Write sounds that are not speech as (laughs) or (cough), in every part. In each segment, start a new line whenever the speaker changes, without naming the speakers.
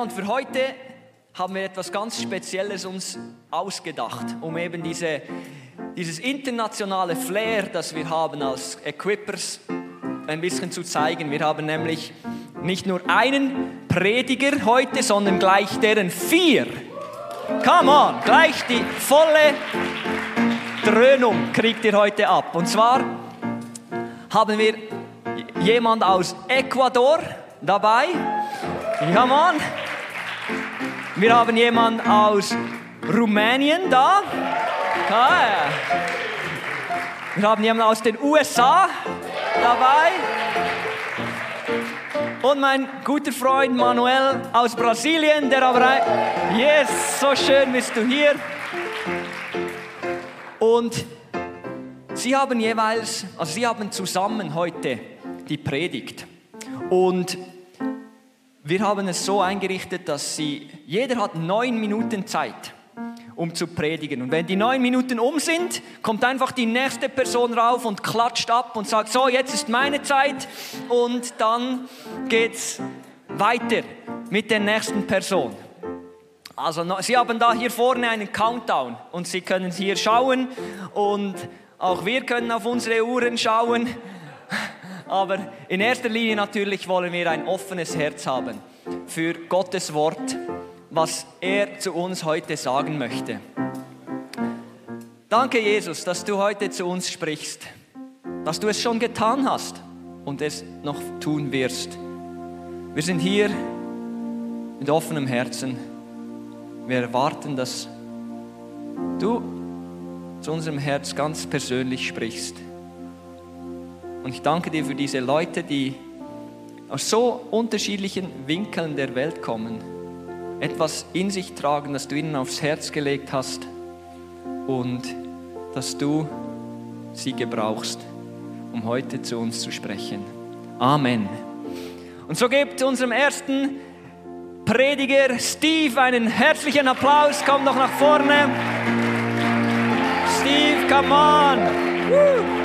Und für heute haben wir etwas ganz Spezielles uns ausgedacht, um eben diese, dieses internationale Flair, das wir haben als Equippers, ein bisschen zu zeigen. Wir haben nämlich nicht nur einen Prediger heute, sondern gleich deren vier. Come on, gleich die volle Dröhnung kriegt ihr heute ab. Und zwar haben wir jemand aus Ecuador dabei. Ja, Mann. Wir haben jemand aus Rumänien da. Ah, wir haben jemanden aus den USA dabei. Und mein guter Freund Manuel aus Brasilien, der aber Yes, so schön bist du hier. Und sie haben jeweils, also sie haben zusammen heute die Predigt. Und wir haben es so eingerichtet, dass sie, jeder hat neun Minuten Zeit, um zu predigen. Und wenn die neun Minuten um sind, kommt einfach die nächste Person rauf und klatscht ab und sagt, so, jetzt ist meine Zeit. Und dann geht's weiter mit der nächsten Person. Also Sie haben da hier vorne einen Countdown und Sie können hier schauen und auch wir können auf unsere Uhren schauen. (laughs) Aber in erster Linie natürlich wollen wir ein offenes Herz haben für Gottes Wort, was er zu uns heute sagen möchte. Danke, Jesus, dass du heute zu uns sprichst, dass du es schon getan hast und es noch tun wirst. Wir sind hier mit offenem Herzen. Wir erwarten, dass du zu unserem Herz ganz persönlich sprichst. Und ich danke dir für diese Leute, die aus so unterschiedlichen Winkeln der Welt kommen, etwas in sich tragen, das du ihnen aufs Herz gelegt hast und dass du sie gebrauchst, um heute zu uns zu sprechen. Amen. Und so gebt unserem ersten Prediger Steve einen herzlichen Applaus. Komm doch nach vorne. Steve, come on. Woo.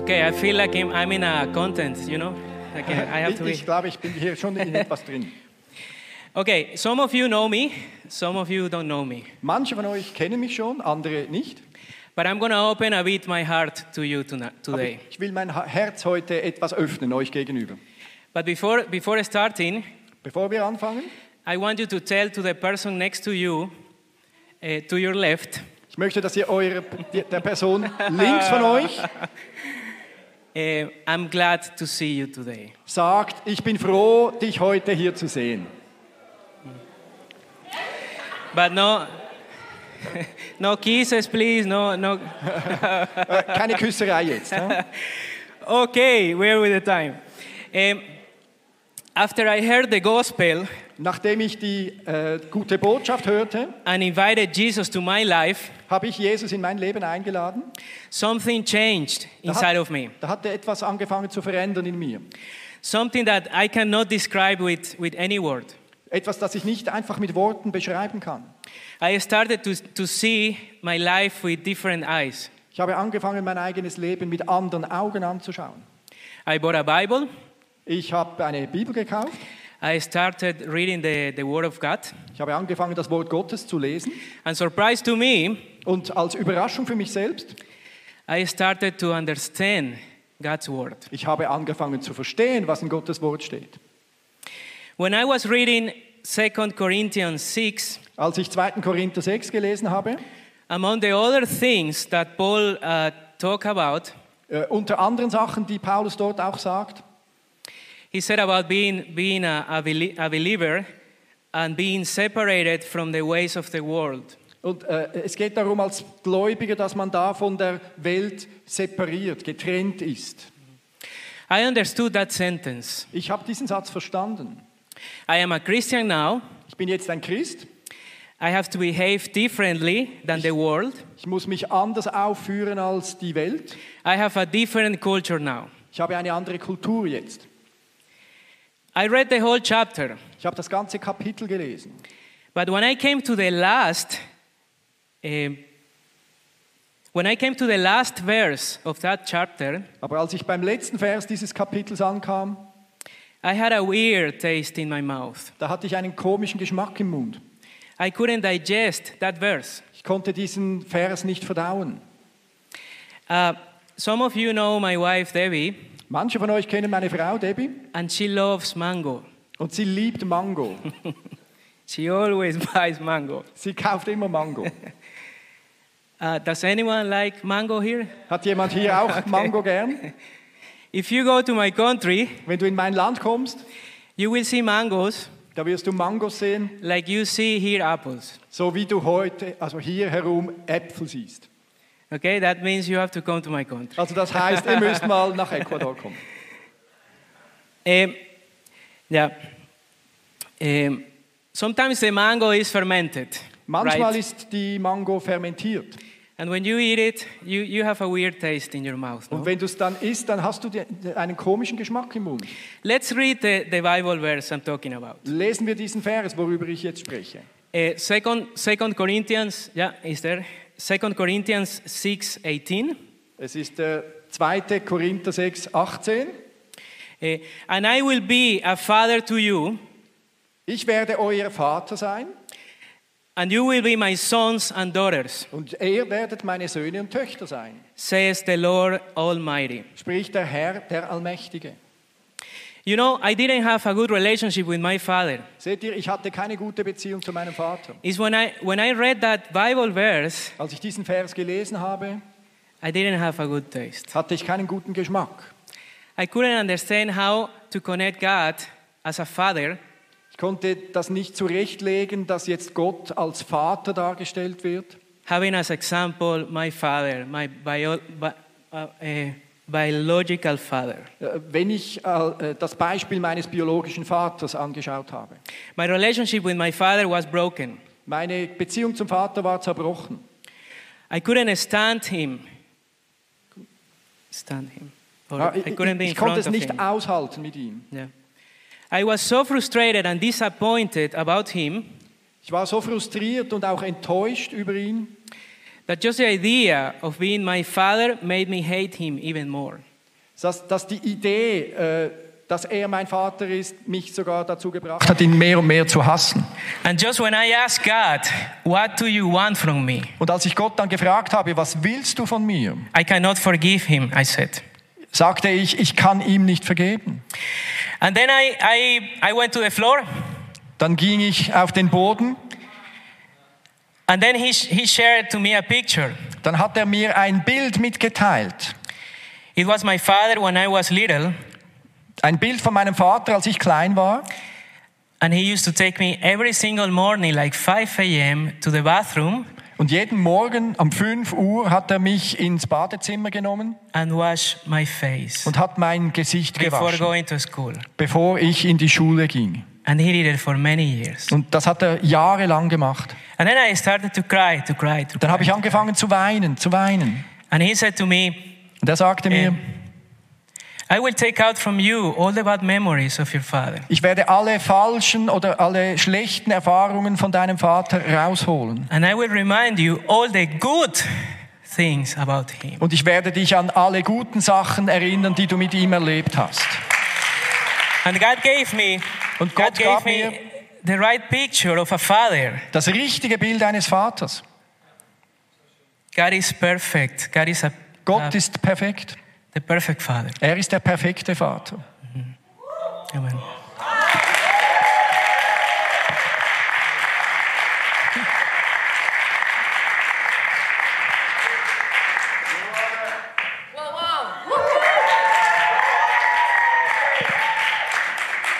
Okay, I feel like I'm in a content, you know? Like I have to
ich, ich glaube, ich bin hier schon in etwas drin. (laughs)
Okay, some of you know me, some of you don't know me.
Manche von euch kennen mich schon, andere nicht.
But I'm going to open a bit my heart to you
Aber
today.
ich will mein Herz heute etwas öffnen euch gegenüber.
But before, before starting,
Bevor wir anfangen,
I want you to tell to the person next to you, uh, to your left,
ich möchte, dass ihr eure, der Person links von euch (laughs)
I'm glad to see you today.
sagt, ich bin froh, dich heute hier zu sehen.
But no, (laughs) no kisses, please. No, no. (laughs)
Äh, Keine Küsserei jetzt. hä? (laughs)
okay, we're with the time. Um, after I heard the gospel
Nachdem ich die äh, gute Botschaft hörte,
and invited Jesus to my life,
habe ich Jesus in mein Leben eingeladen.
something changed inside
hat,
of me.
da hat er etwas angefangen zu verändern in mir.
Something that I cannot describe with, with any word.
Etwas, das ich nicht einfach mit Worten beschreiben kann.
I started to, to see my life with different eyes.
Ich habe angefangen, mein eigenes Leben mit anderen Augen anzuschauen.
I bought a Bible.
Ich habe eine Bibel gekauft.
I started reading the, the Word of God.
Ich habe angefangen, das Wort Gottes zu lesen.
And surprise to me,
Und als Überraschung für mich selbst,
I started to understand God's Word.
ich habe angefangen zu verstehen, was in Gottes Wort steht.
When I was reading 2 Corinthians 6,
Als ich 2. Korinther 6 gelesen habe,
among the other things that Paul uh, talk about,
äh, unter anderen Sachen, die Paulus dort auch sagt,
he said about being, being a, a, belie- a believer and being separated from the ways of the world.
und äh, es geht darum als Gläubiger, dass man da von der Welt separiert, getrennt ist.
I understood that sentence.
Ich habe diesen Satz verstanden.
I am a Christian now.
Ich bin jetzt ein Christ.
I have to behave differently than the world.
Ich muss mich anders aufführen als die Welt.
I have a different culture now.
Ich habe eine andere Kultur jetzt.
I read the whole chapter,
Ich habe das ganze Kapitel gelesen.
but when I came to the last uh, when I came to the last verse of that chapter,
Aber als ich beim letzten Vers dieses Kapitels ankam,
I had a weird taste in my mouth.
da hatte ich einen komischen Geschmack im Mund.
I couldn't digest that verse.
Ich konnte diesen Vers nicht verdauen.
Uh, some of you know my wife Debbie,
Manche von euch kennen meine Frau Debbie
and she loves mango.
und sie liebt Mango. (laughs)
She always (laughs) buys mango.
Sie kauft immer Mango. (laughs)
Uh, does anyone like mango here?
Hat jemand hier auch Mango gern?
If you go to my country,
Wenn du in mein Land kommst,
you will see mangoes
da wirst du Mangos sehen,
like you see here apples.
so wie du heute, also hier herum Äpfel siehst.
Okay, that means you have to come to my country.
Also das heißt, ihr müsst mal nach Ecuador kommen.
Um, yeah. Um, sometimes the mango is fermented.
Manchmal
right?
ist die Mango fermentiert.
And when you eat it, you, you have a weird taste in your mouth. no?
Und wenn du es dann isst, dann hast du die- einen komischen Geschmack im Mund.
Let's read the, the Bible verse I'm talking about.
Lesen wir diesen Vers, worüber ich jetzt spreche.
Uh, second, second Corinthians, yeah, is there? Second Corinthians 6, 18.
Es ist der 2. Korinther 6, 18.
Uh, and I will be a father to you,
Ich werde euer Vater sein
and you will be my sons and daughters,
und ihr werdet meine Söhne und Töchter sein,
says the Lord Almighty.
spricht der Herr, der Allmächtige.
You know, I didn't have a good relationship with my father.
Seht ihr, ich hatte keine gute Beziehung zu meinem Vater.
It's when I, when I read that Bible verse,
Als ich diesen Vers gelesen habe,
I didn't have a good taste.
hatte ich keinen guten Geschmack.
I couldn't understand how to connect God as a father
Ich konnte das nicht zurechtlegen, dass jetzt Gott als Vater dargestellt wird.
having as example my father, my bio, bi, uh, uh, biological father.
Äh, Wenn ich äh, das Beispiel meines biologischen Vaters angeschaut habe.
My relationship with my father was broken.
Meine Beziehung zum Vater war zerbrochen.
I couldn't stand him. Stand him.
Ja,
I
Ich, ich, konnte
front
es nicht
him.
aushalten mit ihm.
Yeah. I was so frustrated and disappointed about him
Ich war so frustriert und auch enttäuscht über ihn,
that just the idea of being my father made me hate him even more.
dass, dass die Idee, äh, dass er mein Vater ist, mich sogar dazu gebracht hat, ihn mehr und mehr zu hassen.
And just when I asked God, What do you want from me?
Und als ich Gott dann gefragt habe, was willst du von mir,
I cannot forgive him, I said.
sagte ich, ich kann ihm nicht vergeben.
And then I, I, I went to the floor,
Dann ging ich auf den Boden,
and then he, he shared to me a picture.
dann hat er mir ein Bild mitgeteilt.
It was my father when I was little,
Ein Bild von meinem Vater, als ich klein war.
and he used to take me every single morning, like 5 a.m., to the bathroom
Und jeden Morgen um 5 Uhr hat er mich ins Badezimmer genommen
and wash my face
und hat mein Gesicht
before
gewaschen,
going to school.
bevor ich in die Schule ging.
And he did it for many years.
Und das hat er jahrelang gemacht.
And then I started to cry, to cry, to
Dann habe ich angefangen zu weinen, zu weinen.
And he said to me,
Und er sagte mir,
I will take out from you all the bad memories of your father.
ich werde alle falschen oder alle schlechten Erfahrungen von deinem Vater rausholen.
And I will remind you all the good things about him.
Und ich werde dich an alle guten Sachen erinnern, die du mit ihm erlebt hast.
And God gave me,
Und
God
Gott
gave
gab
me
mir
the right picture of a father.
das richtige Bild eines Vaters.
God is perfect. God is a,
Gott
a-
ist perfekt.
the perfect father.
Er ist der perfekte Vater.
Amen.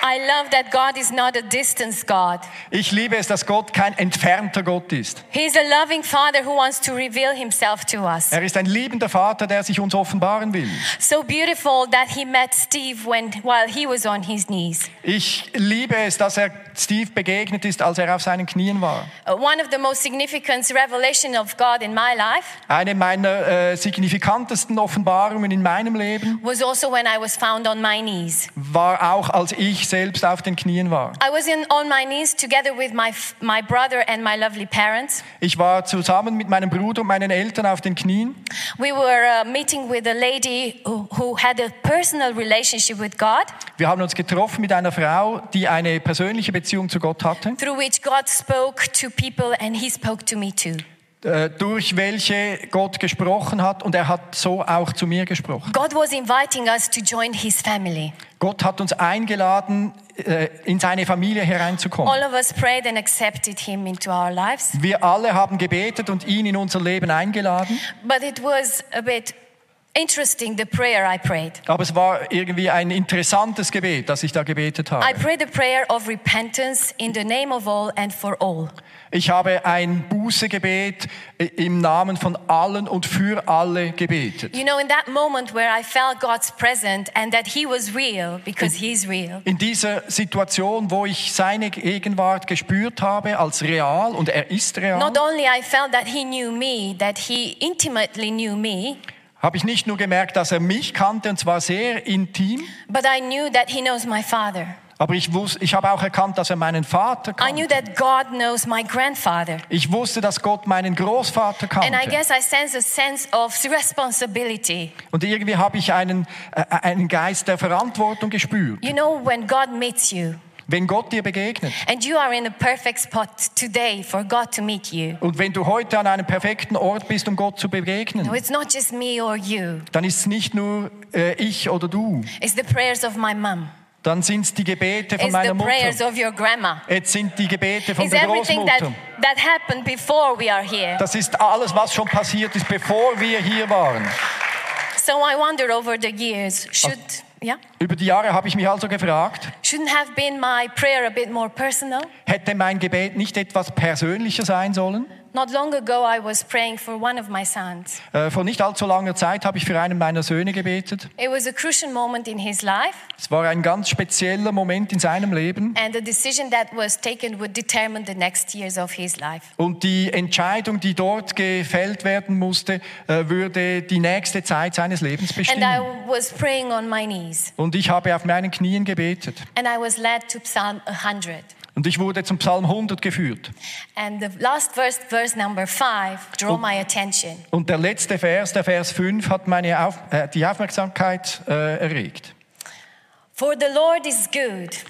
I love that God is not a distance God.
Ich liebe es, dass Gott kein entfernter Gott ist.
He's a loving Father who wants to reveal himself to us.
Er ist ein liebender Vater, der sich uns offenbaren will.
So beautiful that he met Steve when while he was on his knees.
Ich liebe es, dass er Steve begegnet ist, als er auf seinen Knien war.
Uh, one of the most significant revelation of God in my life
Eine meiner äh, signifikantesten Offenbarungen in meinem Leben
was also when I was found on my knees.
war auch, als ich selbst selbst auf den Knien war.
I was in, on my knees together with my, f- my brother and my lovely parents.
Ich war zusammen mit meinem Bruder und meinen Eltern auf den Knien.
We were uh, meeting with a lady who, who had a personal relationship with God,
Wir haben uns getroffen mit einer Frau, die eine persönliche Beziehung zu Gott hatte,
through which God spoke to people and He spoke to me too.
äh, durch welche Gott gesprochen hat und er hat so auch zu mir gesprochen.
God was inviting us to join His family.
Gott hat uns eingeladen, äh, in seine Familie hereinzukommen.
All of us prayed and accepted Him into our lives.
Wir alle haben gebetet und ihn in unser Leben eingeladen.
But it was a bit interesting, the prayer I prayed.
Aber es war irgendwie ein interessantes Gebet, das ich da gebetet
I
habe.
prayed a prayer of repentance in the name of all and for all.
Ich habe ein Bußegebet äh, im Namen von allen und für alle gebetet.
You know, in that moment where I felt God's presence and that He was real because He's real,
In dieser Situation, wo ich seine Gegenwart gespürt habe als real und er ist real,
not only I felt that He knew me, that He intimately knew me,
habe ich nicht nur gemerkt, dass er mich kannte und zwar sehr intim,
but I knew that He knows my father.
Aber ich, wus ich habe auch erkannt, dass er meinen Vater
I knew
kannte.
that God knows my grandfather.
Ich wusste, dass Gott meinen Großvater
And I
kannte.
guess I sense a sense of responsibility.
Und irgendwie habe ich einen, äh, einen Geist der Verantwortung gespürt.
You know, when God meets you,
Wenn Gott dir begegnet
and you are in a perfect spot today for God to meet you.
und wenn du heute an einem perfekten Ort bist, um Gott zu
No,
begegnen,
it's not just me or you.
dann ist es nicht nur äh, ich oder du,
It's the prayers of my mom.
Dann sind es die Gebete von
It's
meiner Mutter. Jetzt sind die Gebete von
It's
der
that,
Großmutter.
that here.
Das ist alles, was schon passiert ist, bevor wir hier waren.
So I wonder over the years, should yeah,
Über die Jahre habe ich mich also gefragt,
shouldn't have been my prayer a bit more personal?
hätte mein Gebet nicht etwas persönlicher sein sollen?
Not long ago, I was praying for one of my sons.
Vor nicht allzu langer Zeit habe ich für einen meiner Söhne gebetet.
It was a crucial moment in his life,
Es war ein ganz spezieller Moment in seinem Leben.
and the decision that was taken would determine the next years of his life.
Und die Entscheidung, die dort gefällt werden musste, äh, würde die nächste Zeit seines Lebens
And I
bestimmen.
was praying on my knees,
Und ich habe auf meinen Knien gebetet.
and I was led to Psalm 100.
Und ich wurde zum Psalm 100 geführt.
And the last verse, verse number five, draw my attention.
Und der letzte Vers, der Vers 5, hat meine Auf, äh, die Aufmerksamkeit äh, erregt.
For the Lord is good,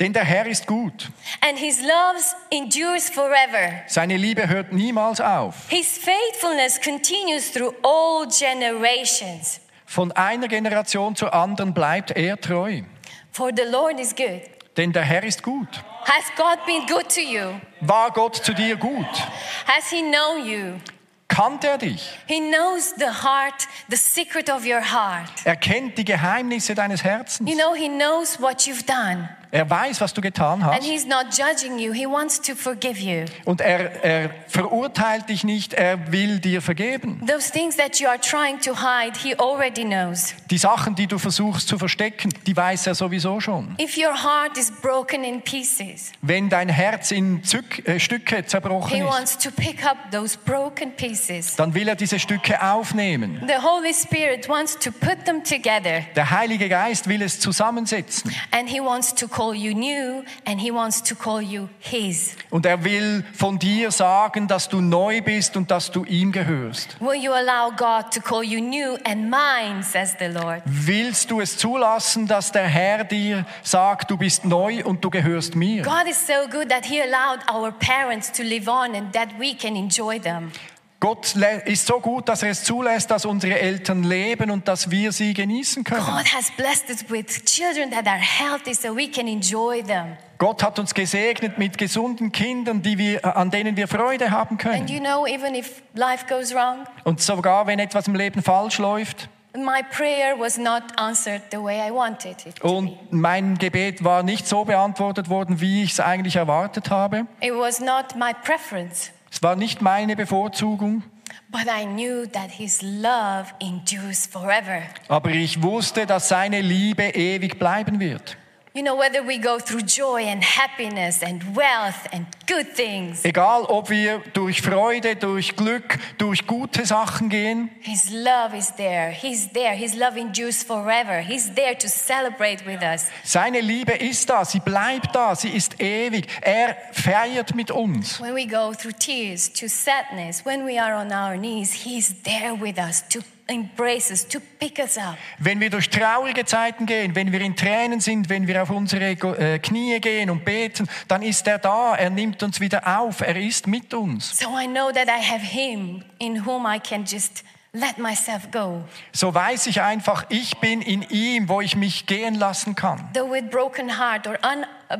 Denn der Herr ist gut.
and his love endures forever.
Seine Liebe hört niemals auf.
His faithfulness continues through all generations.
Von einer Generation zur anderen bleibt er treu.
For the Lord is good.
Denn der Herr ist gut.
Has God been good to you?
War Gott zu dir gut?
Has He known you?
Kannt er dich?
He knows the heart, the secret of your heart.
Er kennt die Geheimnisse deines Herzens.
You know, He knows what you've done.
Er weiß, was du getan
And
hast.
He's not judging you, He wants to forgive you.
Und er, er verurteilt dich nicht, er will dir vergeben.
Those things that you are trying to hide, He already knows.
Die Sachen, die du versuchst zu verstecken, die weiß er sowieso schon.
If your heart is broken in pieces,
Wenn dein Herz in Zück, äh, Stücke zerbrochen
He
ist,
wants to pick up those broken pieces.
dann will er diese Stücke aufnehmen.
The Holy Spirit wants to put them together
Der Heilige Geist will es zusammensetzen.
and He wants to call you new and He wants to call you His.
Und er will von dir sagen, dass du neu bist und dass du ihm gehörst.
Will you allow God to call you new and mine, says the Lord?
Willst du es zulassen, dass der Herr dir sagt, du bist neu und du gehörst mir?
God is so good that He allowed our parents to live on and that we can enjoy them.
Gott ist so gut, dass er es zulässt, dass unsere Eltern leben und dass wir sie genießen können.
God has blessed us with children that are healthy so we can enjoy them.
Gott hat uns gesegnet mit gesunden Kindern, die wir, an denen wir Freude haben
And
können.
you know, even if life goes wrong,
Und sogar wenn etwas im Leben falsch läuft
my prayer was not answered the way I wanted it to
und mein Gebet war nicht so beantwortet worden, wie ich es eigentlich erwartet habe.
It was not my preference,
Es war nicht meine Bevorzugung,
but I knew that His love endures forever.
aber ich wusste, dass seine Liebe ewig bleiben wird.
You know, whether we go through joy and happiness and wealth and good things.
Egal, ob wir durch Freude, durch Glück, durch gute Sachen gehen,
His love is there. He's there. His love endures forever. He's there to celebrate with us.
seine Liebe ist da, sie bleibt da, sie ist ewig. Er feiert mit uns.
When we go through tears, to sadness, when we are on our knees, He's there with us to embrace us, to pick us up.
Wenn wir durch traurige Zeiten gehen, wenn wir in Tränen sind, wenn wir auf unsere äh, Knie gehen und beten, dann ist er da, er nimmt uns wieder auf, er ist mit uns.
So I know that I have Him in whom I can just let myself go.
So weiß ich einfach, ich bin in ihm, wo ich mich gehen lassen kann.
Though with broken heart or un, uh,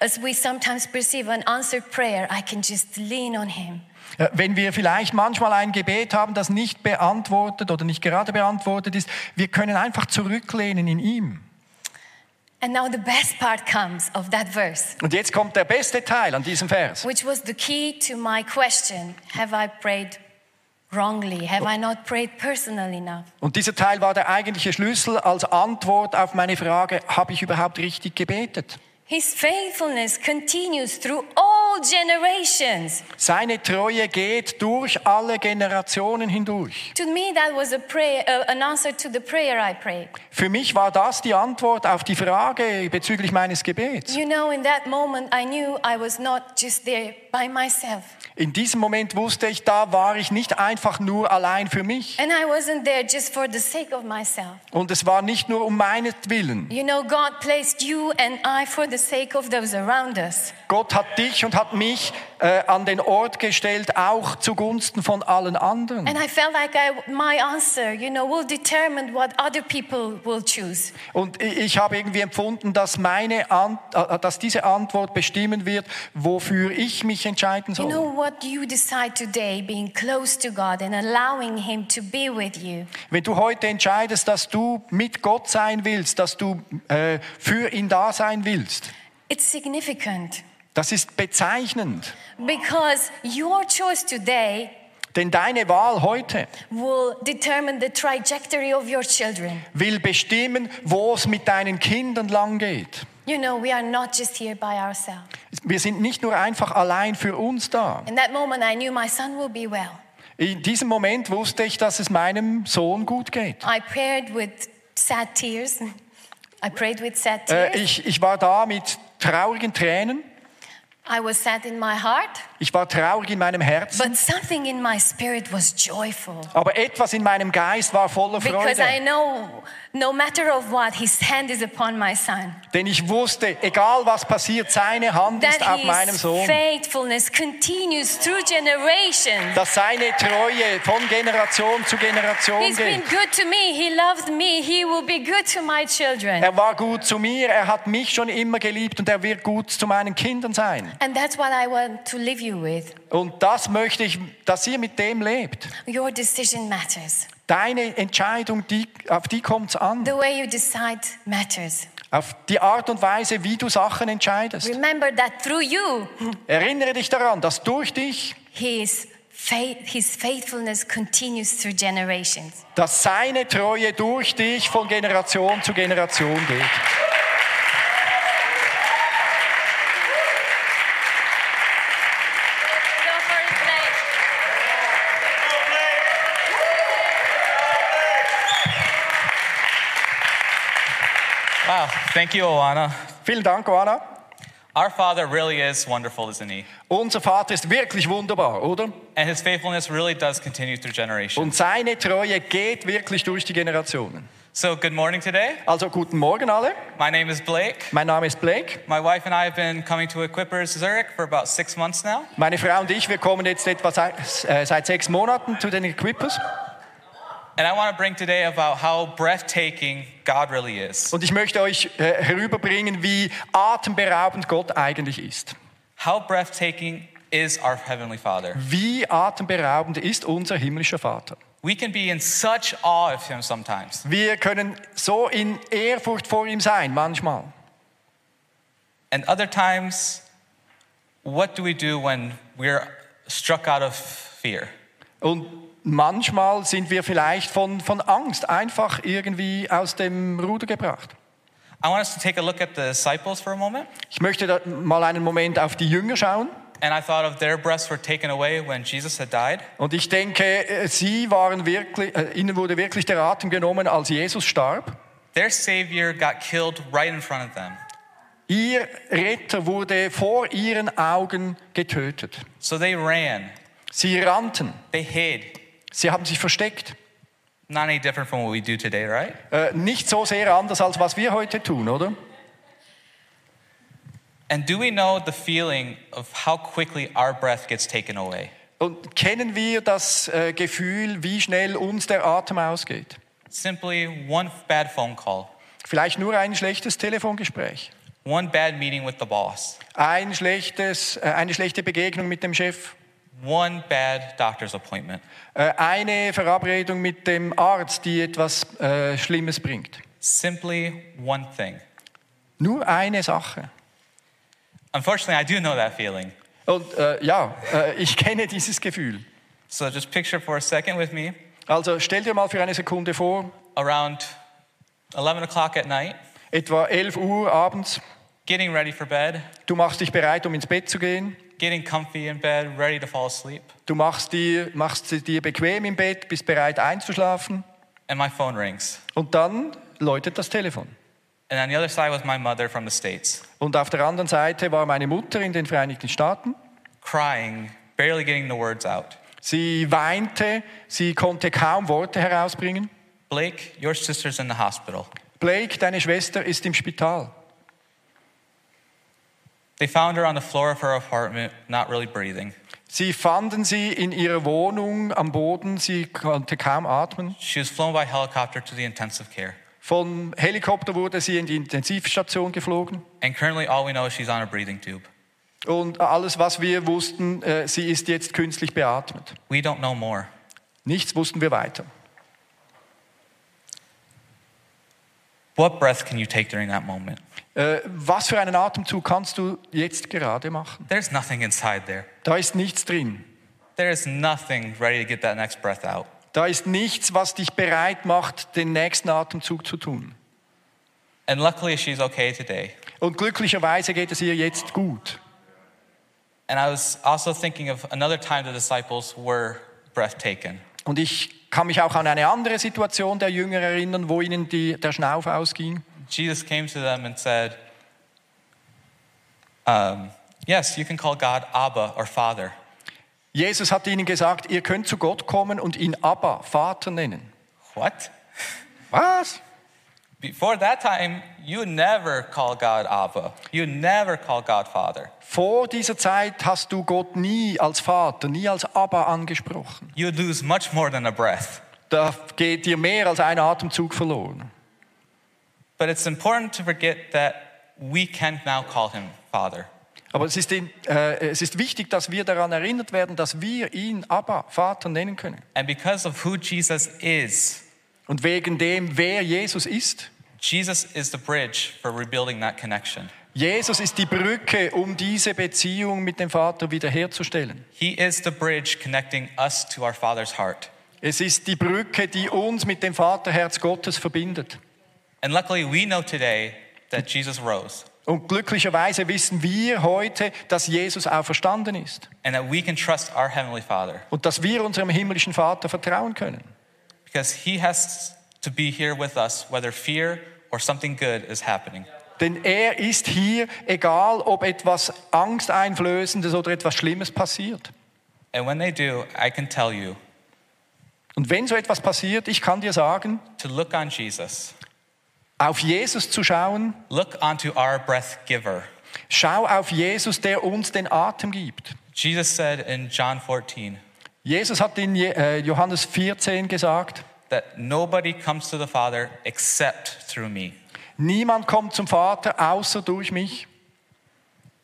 as we sometimes perceive an answered prayer, I can just lean on Him.
Äh, Wenn wir vielleicht manchmal ein Gebet haben, das nicht beantwortet oder nicht gerade beantwortet ist, wir können einfach zurücklehnen in ihm.
And now the best part comes of that verse,
Und jetzt kommt der beste Teil an diesem Vers.
which was the key to my question Have I prayed wrongly? Have I not prayed personal enough?
Und dieser Teil war der eigentliche Schlüssel als Antwort auf meine Frage, habe ich überhaupt richtig gebetet?
His faithfulness continues through all generations.
Seine Treue geht durch alle Generationen hindurch.
To me, that was a prayer, uh, an answer to the prayer I prayed.
Für mich war das die Antwort auf die Frage bezüglich meines Gebets.
You know, in that moment, I knew I was not just there by myself.
In diesem Moment wusste ich, da war ich nicht einfach nur allein für mich.
And I wasn't there just for the sake of myself.
Und es war nicht nur um meinetwillen.
You know, God placed you and I for the sake of those around us.
Gott hat dich und hat mich äh, an den Ort gestellt, auch zugunsten von allen anderen.
And I felt like I, my answer, you know, will determine what other people will choose.
Und ich habe irgendwie empfunden, dass, meine Ant äh, dass diese Antwort bestimmen wird, wofür ich mich entscheiden soll.
know what you decide today, being close to God and allowing Him to be with you.
Wenn du heute entscheidest, dass du mit Gott sein willst, dass du äh, für ihn da sein willst,
It's significant
das ist bezeichnend.
because your choice today
Denn deine Wahl heute
will determine the trajectory of your children.
will bestimmen, wo es mit deinen Kindern lang geht.
You know, we are not just here by ourselves.
Wir sind nicht nur einfach allein für uns da.
In that moment, I knew my son will be well.
In diesem Moment wusste ich, dass es meinem Sohn gut geht.
I prayed with sad tears. (laughs) I prayed with sad
Äh,
tears.
ich, ich war da mit traurigen Tränen.
I was sad in my heart,
Ich war traurig in meinem Herzen.
but something in my spirit was joyful.
Aber etwas in meinem Geist war voller
Because I
Freude.
know no matter of what, his hand is upon my son.
Denn ich wusste, egal was passiert, seine Hand ist
That
auf meinem Sohn.
faithfulness continues through generations.
Dass seine Treue von Generation zu Generation
He's been
geht.
good to me. He loved me. He will be good to my children.
Er war gut zu mir, er hat mich schon immer geliebt und er wird gut zu meinen Kindern sein.
And that's what I want to leave you.
Und das möchte ich, dass ihr mit dem lebt.
Your decision matters.
Deine Entscheidung, die, auf die kommt es an.
The way you decide matters.
Auf die Art und Weise, wie du Sachen entscheidest.
Remember that through you,
Erinnere dich daran, dass durch dich,
his, his faithfulness continues through generations.
dass seine Treue durch dich von Generation zu Generation geht.
Thank you, Oana.
Vielen Dank, Joanna.
Our Father really is wonderful, isn't He?
Unser Vater ist wirklich wunderbar, oder?
And His faithfulness really does continue through generations.
Und seine Treue geht wirklich durch die Generationen.
So, good morning today.
Also guten Morgen alle.
My name is Blake.
Mein Name ist Blake.
My wife and I have been coming to Equippers Zurich for about six months now.
Meine Frau und ich, wir kommen jetzt etwa seit, äh, seit sechs Monaten zu den Equippers.
And I want to bring today about how breathtaking God really is.
Und ich möchte euch äh, herüberbringen, wie atemberaubend Gott eigentlich ist.
How breathtaking is our Heavenly Father?
Wie atemberaubend ist unser himmlischer Vater.
We can be in such awe of Him sometimes.
Wir können so in Ehrfurcht vor ihm sein, manchmal.
And other times, what do we do when we're struck out of fear?
Und manchmal sind wir vielleicht von, von Angst einfach irgendwie aus dem Ruder gebracht. Ich möchte mal einen Moment auf die Jünger schauen. Und ich denke, äh, sie waren wirklich, äh, ihnen wurde wirklich der Atem genommen, als Jesus starb.
Their Savior got killed right in front of them.
Ihr Retter wurde vor ihren Augen getötet.
So they ran,
Sie rannten,
they hid.
Sie haben sich versteckt.
Not any different from what we do today, right?
Äh, nicht so sehr anders, als was wir heute tun, oder?
And do we know the feeling of how quickly our breath gets taken away?
Und kennen wir das äh, Gefühl, wie schnell uns der Atem ausgeht?
Simply one bad phone call,
Vielleicht nur ein schlechtes Telefongespräch,
one bad meeting with the boss,
ein schlechtes, äh, eine schlechte Begegnung mit dem Chef,
one bad doctor's appointment.
äh, eine Verabredung mit dem Arzt, die etwas äh, Schlimmes bringt.
Simply one thing.
Nur eine Sache.
Unfortunately, I do know that feeling.
Und äh, ja, äh, ich (laughs) kenne dieses Gefühl.
So just picture for a second with me
Also stell dir mal für eine Sekunde vor,
around 11 o'clock at night,
etwa 11 Uhr abends,
getting ready for bed,
du machst dich bereit, um ins Bett zu gehen,
getting comfy in bed, ready to fall asleep,
du machst dir, machst dir bequem im Bett, bist bereit einzuschlafen
and my phone rings.
und dann läutet das Telefon.
And on the other side was my mother from the States,
Und auf der anderen Seite war meine Mutter in den Vereinigten Staaten.
crying, barely getting the words out.
Sie weinte, sie konnte kaum Worte herausbringen.
Blake, your sister's in the hospital.
Blake, deine Schwester ist im Spital.
They found her on the floor of her apartment, not really breathing.
Sie fanden sie in ihrer Wohnung am Boden, sie konnte kaum atmen.
She was flown by helicopter to the intensive care.
Vom Helikopter wurde sie in die Intensivstation geflogen.
And currently, all we know is she's on a breathing tube.
Und alles, was wir wussten, äh, sie ist jetzt künstlich beatmet.
We don't know more.
Nichts wussten wir weiter.
What breath can you take during that moment?
Äh, was für einen Atemzug kannst du jetzt gerade machen?
There's nothing inside there.
Da ist nichts drin.
There is nothing ready to get that next breath out.
Da ist nichts, was dich bereit macht, den nächsten Atemzug zu tun.
And luckily, she's okay today.
Und glücklicherweise geht es ihr jetzt gut.
And I was also thinking of another time the disciples were breath taken.
Und ich kann mich auch an eine andere Situation der Jünger erinnern, wo ihnen die, der Schnauf ausging.
Jesus came to them and said, um, Yes, you can call God Abba or Father.
Jesus hat ihnen gesagt, ihr könnt zu Gott kommen und ihn Abba, Vater nennen.
What?
Was?
Before that time, you never call God Abba. You never call God Father.
Vor dieser Zeit hast du Gott nie als Vater, nie als Abba angesprochen.
You lose much more than a breath.
Da geht dir mehr als ein Atemzug verloren.
But it's important to forget that we can now call him Father.
Aber es ist, in, äh, es ist wichtig, dass wir daran erinnert werden, dass wir ihn Abba, Vater nennen können.
And because of who Jesus is,
Und wegen dem, wer Jesus ist,
Jesus is the bridge for rebuilding that connection.
Jesus ist die Brücke, um diese Beziehung mit dem Vater wiederherzustellen.
He is the bridge connecting us to our Father's heart.
Es ist die Brücke, die uns mit dem Vaterherz Gottes verbindet.
And luckily, we know today that Jesus rose
Und glücklicherweise wissen wir heute, dass Jesus auferstanden ist
and that we can trust our Heavenly Father
und dass wir unserem himmlischen Vater vertrauen können.
because He has to be here with us, whether fear or something good is happening.
Denn er ist hier, egal ob etwas Angsteinflößendes oder etwas Schlimmes passiert.
And when they do, I can tell you
Und wenn so etwas passiert, ich kann dir sagen,
to look on Jesus,
auf Jesus zu schauen,
look onto our breath giver.
schau auf Jesus, der uns den Atem gibt.
Jesus said in John 14
Jesus hat in äh, Johannes 14 gesagt,
that nobody comes to the Father except through me.
niemand kommt zum Vater außer durch mich.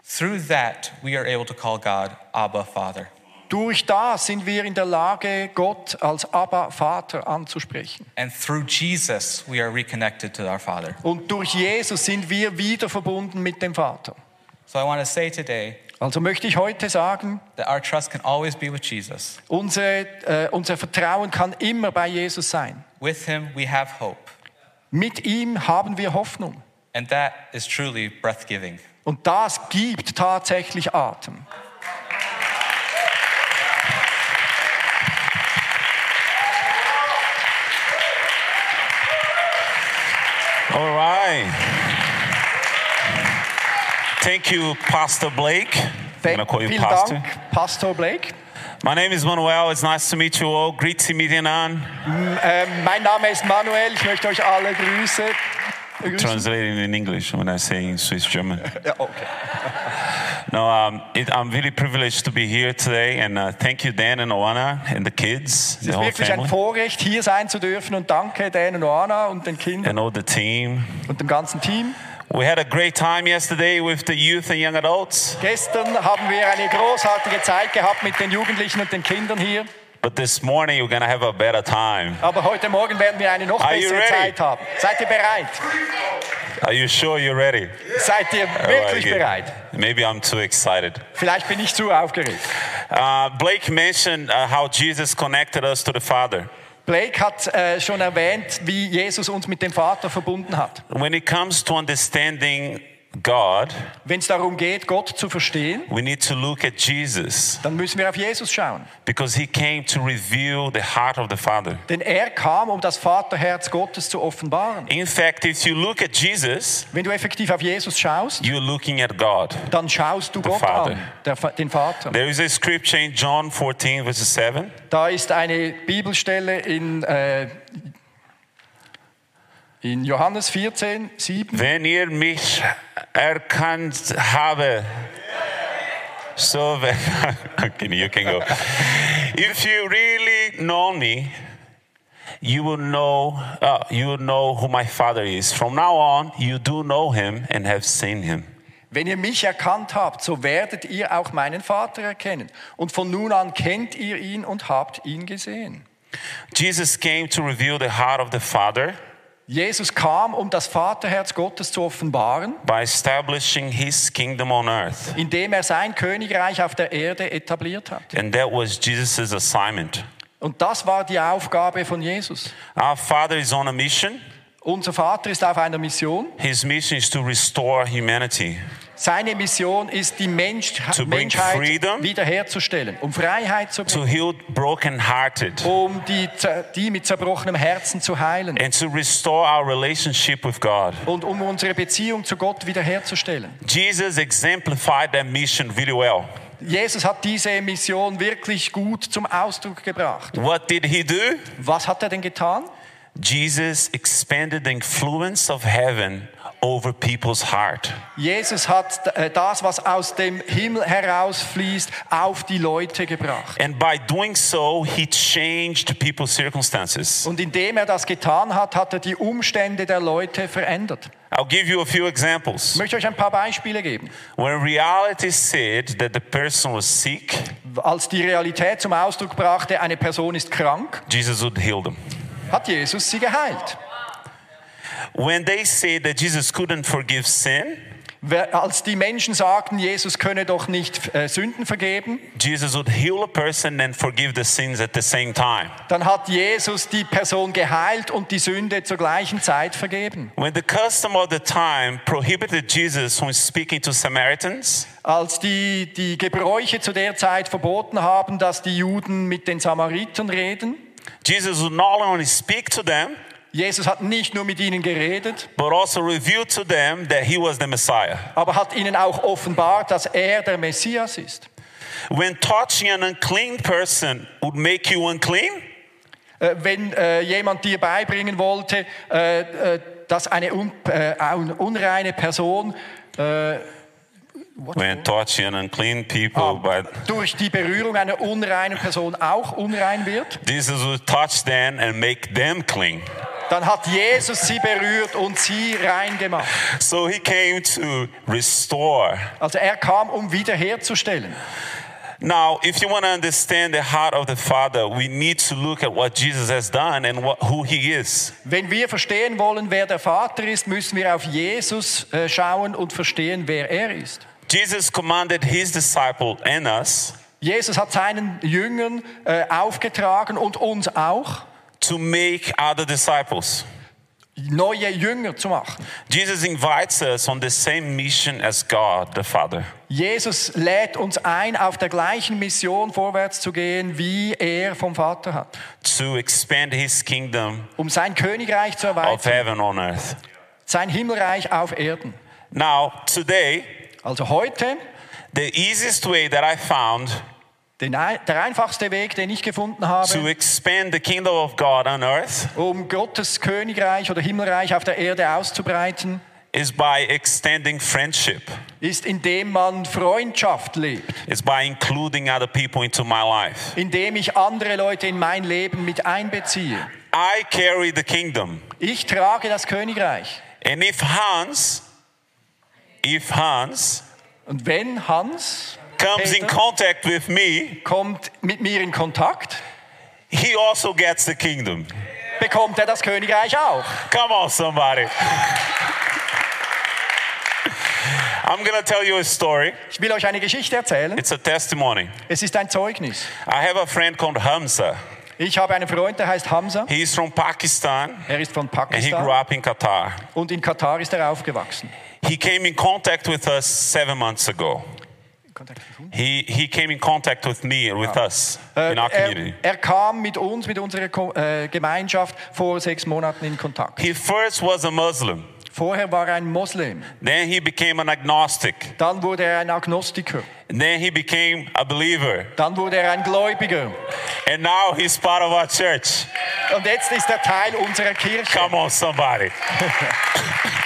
Through that, we are able to call God Abba Father.
Durch das sind wir in der Lage, Gott als Abba Vater anzusprechen.
And through Jesus, we are reconnected to our Father.
Und durch Jesus sind wir wieder verbunden mit dem Vater.
So I want to say today
also möchte ich heute sagen, unsere, äh, unser Vertrauen kann immer bei Jesus sein. Mit ihm haben wir Hoffnung. Und das gibt tatsächlich Atem. All right.
Thank you, Pastor Blake. I'm gonna call you
Vielen
Pastor.
Dank, Pastor Blake.
My name is Manuel. It's nice to meet you all. Grüezi miteinander.
Ähm, mein Name ist Manuel. Ich möchte euch alle grüßen. grüßen.
Translating in English when I say in Swiss German. (laughs)
Ja, okay. (laughs)
No, um, it, I'm really privileged to be here today, and uh, thank you, Dan and Oana, and the kids,
Es
the
ist wirklich ein
family,
Vorrecht, hier sein zu dürfen. Und danke Dan und Anna und den Kindern
and all the team.
und dem ganzen Team.
We had a great time yesterday with the youth and young adults,
Gestern haben wir eine großartige Zeit gehabt mit den Jugendlichen und den Kindern hier.
but this morning we're gonna have a better time.
Aber heute Morgen werden wir eine noch
Are you
bessere? Zeit haben. Seid ihr bereit?
Are you sure you're ready?
Seid ihr
All
wirklich
right,
bereit?
Maybe I'm too excited.
Vielleicht bin ich zu aufgeregt.
Uh, Blake mentioned uh, how Jesus connected us to the Father.
Blake hat äh, schon erwähnt, wie Jesus uns mit dem Vater verbunden hat.
When it comes to understanding God,
Wenn es darum geht, Gott zu verstehen,
we need to look at Jesus
dann müssen wir auf Jesus schauen.
because he came to reveal the heart of the Father.
Denn er kam, um das Vaterherz Gottes zu offenbaren.
In fact, if you look at Jesus,
Wenn du effektiv auf Jesus schaust,
you're looking at God.
dann schaust du Gott
Father.
an, der, den Vater.
There is a scripture in John 14, verses 7.
Da ist eine Bibelstelle in, äh, in Johannes 14, 7.
Wenn ihr mich erkannt habe, so wenn, (laughs) okay, you can go. If you really know me, you will know, uh, you will know who my father is. From now on, you do know him and have seen him.
Wenn ihr mich erkannt habt, so werdet ihr auch meinen Vater erkennen. Und von nun an kennt ihr ihn und habt ihn gesehen.
Jesus came to reveal the heart of the Father
Jesus kam, um das Vaterherz Gottes zu offenbaren,
by establishing his kingdom on earth.
indem er sein Königreich auf der Erde etabliert hat.
And that was Jesus' assignment.
Und das war die Aufgabe von Jesus.
Our Father is on a mission.
Unser Vater ist auf einer Mission.
His mission is to restore humanity.
Seine Mission ist, die Mensch
To
Menschheit
freedom.
wiederherzustellen, um Freiheit zu bringen, um die, die mit zerbrochenem Herzen zu heilen
and to restore our relationship with God.
und um unsere Beziehung zu Gott wiederherzustellen.
Jesus exemplified that mission really well.
Jesus hat diese Mission wirklich gut zum Ausdruck gebracht.
What did he do?
Was hat er denn getan?
Jesus expanded the influence of heaven over people's heart.
Jesus hat äh, das, was aus dem Himmel herausfließt, auf die Leute gebracht.
And by doing so, he changed people's circumstances.
Und indem er das getan hat, hat er die Umstände der Leute verändert.
I'll give you a few
Ich
examples.
möchte euch ein paar Beispiele geben.
When reality said that the person was sick,
Als die Realität zum Ausdruck brachte, eine Person ist krank,
Jesus would heal them.
hat Jesus sie geheilt.
When they said that Jesus couldn't forgive sin,
Als die Menschen sagten, Jesus könne doch nicht äh, Sünden vergeben,
Jesus would heal a person and forgive the sins at the same time.
dann hat Jesus die Person geheilt und die Sünde zur gleichen Zeit vergeben.
When the custom of the time prohibited Jesus from speaking to Samaritans,
Als die, die Gebräuche zu der Zeit verboten haben, dass die Juden mit den Samaritern reden,
Jesus would not only speak to them,
Jesus hat nicht nur mit ihnen geredet,
but also reveal to them that he was the Messiah.
aber hat ihnen auch offenbart, dass er der Messias ist.
When touching an unclean person would make you unclean,
Äh, wenn äh, jemand dir beibringen wollte, äh, äh, dass eine un, äh, eine unreine Person äh,
when touching an unclean people, but
durch die Berührung einer unreinen Person auch unrein wird,
Jesus would touch them and make them clean.
Dann hat Jesus sie berührt und sie rein gemacht.
So he came to restore.
Also er kam, um wiederherzustellen.
Now, if you want to understand the heart of the Father, we need to look at what Jesus has done and what, who he is.
Wenn wir verstehen wollen, wer der Vater ist, müssen wir auf Jesus äh, schauen und verstehen, wer er ist.
Jesus commanded his disciple and us
Jesus hat seinen Jüngern äh, aufgetragen und uns auch,
to make other disciples.
neue Jünger zu machen.
Jesus invites us on the same mission as God the Father.
Jesus lädt uns ein, auf der gleichen Mission vorwärts zu gehen, wie er vom Vater hat,
to expand his kingdom
um sein Königreich zu
of
erweitern,
heaven on earth.
sein Himmelreich auf Erden.
Now, today,
Also heute,
the easiest way that I found
den, der einfachste Weg, den ich gefunden
to
habe,
expand the kingdom of God on earth
um Gottes Königreich oder Himmelreich auf der Erde auszubreiten,
is by extending friendship.
ist, indem man Freundschaft lebt,
It's by including other people into my life.
indem ich andere Leute in mein Leben mit einbeziehe.
I carry the kingdom.
Ich trage das Königreich.
And if Hans, if Hans
Und wenn Hans
comes in contact with me,
kommt mit mir in Kontakt,
he also gets the kingdom.
bekommt er das Königreich auch.
Come on, somebody. I'm gonna tell you a story.
Ich will euch eine Geschichte erzählen.
It's a testimony.
Es ist ein Zeugnis.
I have a friend called Hamza.
Ich habe einen Freund, der heißt Hamza.
He's from Pakistan
Er ist von
and he grew
Pakistan
up in Qatar.
und in Katar ist er aufgewachsen.
He came in contact with us seven months ago. He, he came in contact with me, with us
Äh,
in our community.
er, er kam mit uns, mit unserer Ko äh, Gemeinschaft vor sechs Monaten in Kontakt.
He first was a Muslim,
Vorher war er ein Moslem,
then he became an agnostic,
dann wurde er ein Agnostiker,
and then he became a believer,
dann wurde er ein Gläubiger
and now he's part of our church.
und jetzt ist er Teil unserer Kirche.
Come on, somebody. (laughs)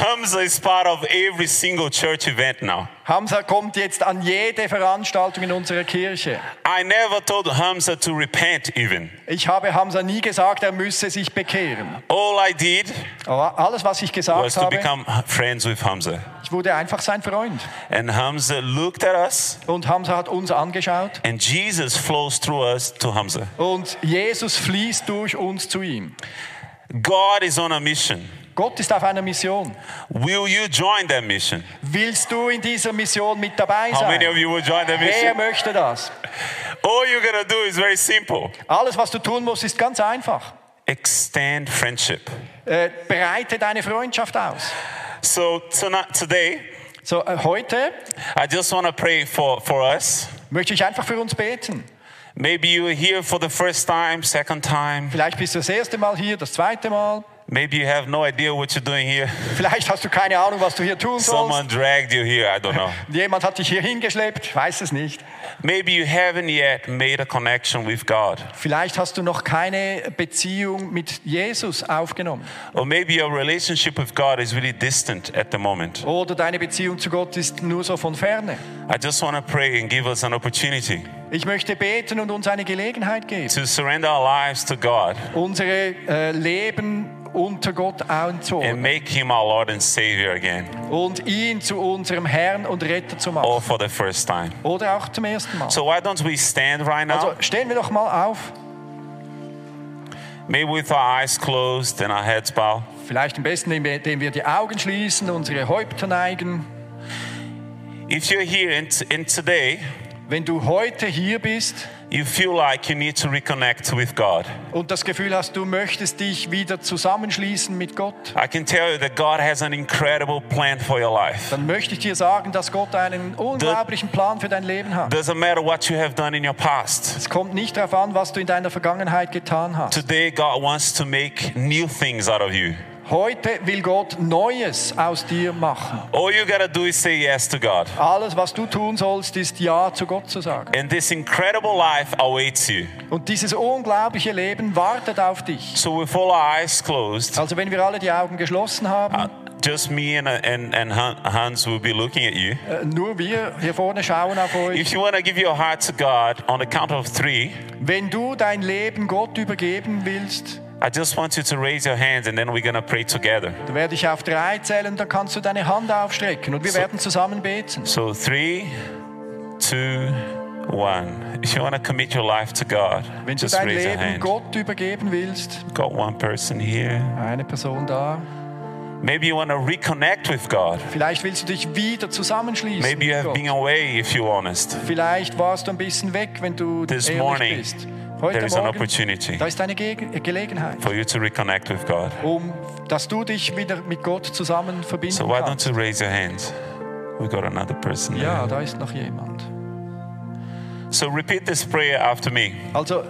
Hamza is part of every single church event now.
Hamza kommt jetzt an jede Veranstaltung in unserer Kirche.
I never told Hamza to repent, even.
Ich habe Hamza nie gesagt, er müsse sich bekehren.
All I did
alles, was ich
was
gesagt
to
habe,
become friends with Hamza.
ich wurde einfach sein Freund.
And Hamza looked at us,
Und Hamza hat uns angeschaut
and Jesus flows through us to Hamza.
und Jesus fließt durch uns zu ihm.
God is on a mission.
Gott ist auf einer Mission.
Will you join that mission?
Willst du in dieser Mission mit dabei
How many of
sein?
you will join that
Wer
mission?
möchte das?
All you're gonna do is very simple
Alles, was du tun musst, ist ganz einfach.
extend friendship.
Äh, breite deine Freundschaft aus.
So, tonight, today,
So, äh, heute
I just want to pray for, for us.
möchte ich einfach für uns beten.
Maybe you are here for the first time, second time.
Vielleicht bist du das erste Mal hier, das zweite Mal.
Maybe you have no idea what you're doing here.
Vielleicht hast du keine Ahnung, was du hier tun
Someone
sollst.
dragged you here, I don't know. (laughs)
Jemand hat dich hier hingeschleppt, weiß es nicht.
Maybe you haven't yet made a connection with God.
Vielleicht hast du noch keine Beziehung mit Jesus aufgenommen.
Or maybe your relationship with God is really distant at the moment.
Oder deine Beziehung zu Gott ist nur so von ferne.
I just want to pray and give us an opportunity
Ich möchte beten und uns eine Gelegenheit geben,
to surrender our lives to God
unsere äh, Leben unter Gott
and
anzuordnen
make Him our Lord and Savior again,
und ihn zu unserem Herrn und Retter zu machen.
for the first time.
Oder auch zum ersten Mal.
So, why don't we stand right now?
Also stehen wir doch mal auf.
Maybe with our eyes closed and our heads bowed.
Vielleicht am besten, indem wir die Augen schließen, unsere Häupter neigen.
If you're here and, and today
Wenn du heute hier bist
you feel like you need to reconnect with God,
und das Gefühl hast, du möchtest dich wieder zusammenschließen mit Gott,
I can tell you that God has an incredible plan for your life.
dann möchte ich dir sagen, dass Gott einen unglaublichen Plan für dein Leben hat.
Doesn't matter what you have done in your past.
Es kommt nicht darauf an, was du in deiner Vergangenheit getan hast.
Today, God wants to make new things out of you.
Heute will Gott Neues aus dir machen.
All you gotta do is say yes to God.
Alles, was du tun sollst, ist Ja zu Gott zu sagen.
And this incredible life awaits you.
Und dieses unglaubliche Leben wartet auf dich.
So, with all our eyes closed,
Also wenn wir alle die Augen geschlossen haben,
uh, just me and, and, and Han- Hans will be looking at you.
äh, nur wir hier vorne schauen auf euch.
If you want to give your heart to God on the count of three,
Wenn du dein Leben Gott übergeben willst,
I just want you to raise your hands and then we're to pray together.
dann werde ich auf drei zählen, dann kannst du deine Hand aufstrecken und wir
So-
werden zusammen beten.
So, three, two, one. If you want to commit your life to God,
Wenn du
just
dein
raise your
Leben
hand.
Gott übergeben willst,
Got one person here.
eine Person da,
Maybe you want to reconnect with God.
vielleicht willst du dich wieder zusammenschließen
Maybe you have
Gott.
been away, if you're honest.
Vielleicht warst du ein bisschen weg, wenn du
This
ehrlich
morning,
bist. Heute
There is an opportunity
da ist eine Ge Gelegenheit,
for you to reconnect with God.
um, dass du dich wieder mit Gott zusammen verbinden
So, why don't
kannst.
you raise your hands? We got another person
Ja,
there.
da ist noch jemand.
So, repeat this prayer after me.
Also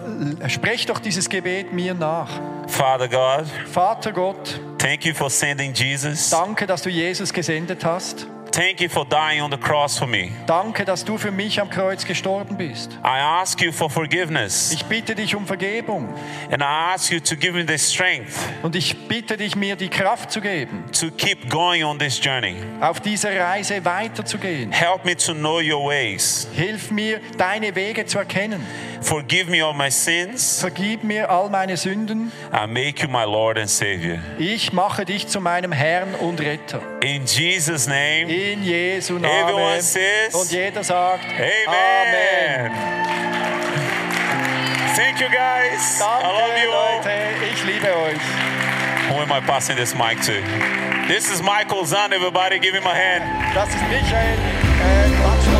sprech doch dieses Gebet mir nach.
Father God,
Vater Gott,
Thank you for sending Jesus.
Danke, dass du Jesus gesendet hast.
Thank you for dying on the cross for me.
Danke, dass du für mich am Kreuz gestorben bist.
I ask you for forgiveness
Ich bitte dich um Vergebung
and I ask you to give me the strength
und ich bitte dich, mir die Kraft zu geben,
to keep going on this journey.
auf dieser Reise weiterzugehen.
Help me to know your ways.
Hilf mir, deine Wege zu erkennen.
Forgive me of my sins.
Vergib mir all meine Sünden.
I make you my Lord and Savior.
Ich mache dich zu meinem Herrn und Retter.
In Jesus' name,
In Jesu
Everyone
Namen.
says,
Und jeder sagt
Amen.
Amen.
Thank you guys. I love
Danke,
you all.
Leute. Ich liebe euch.
Who am I passing this mic to? This is Michael Zahn, everybody. Give him a hand.
Das ist Michael. Äh,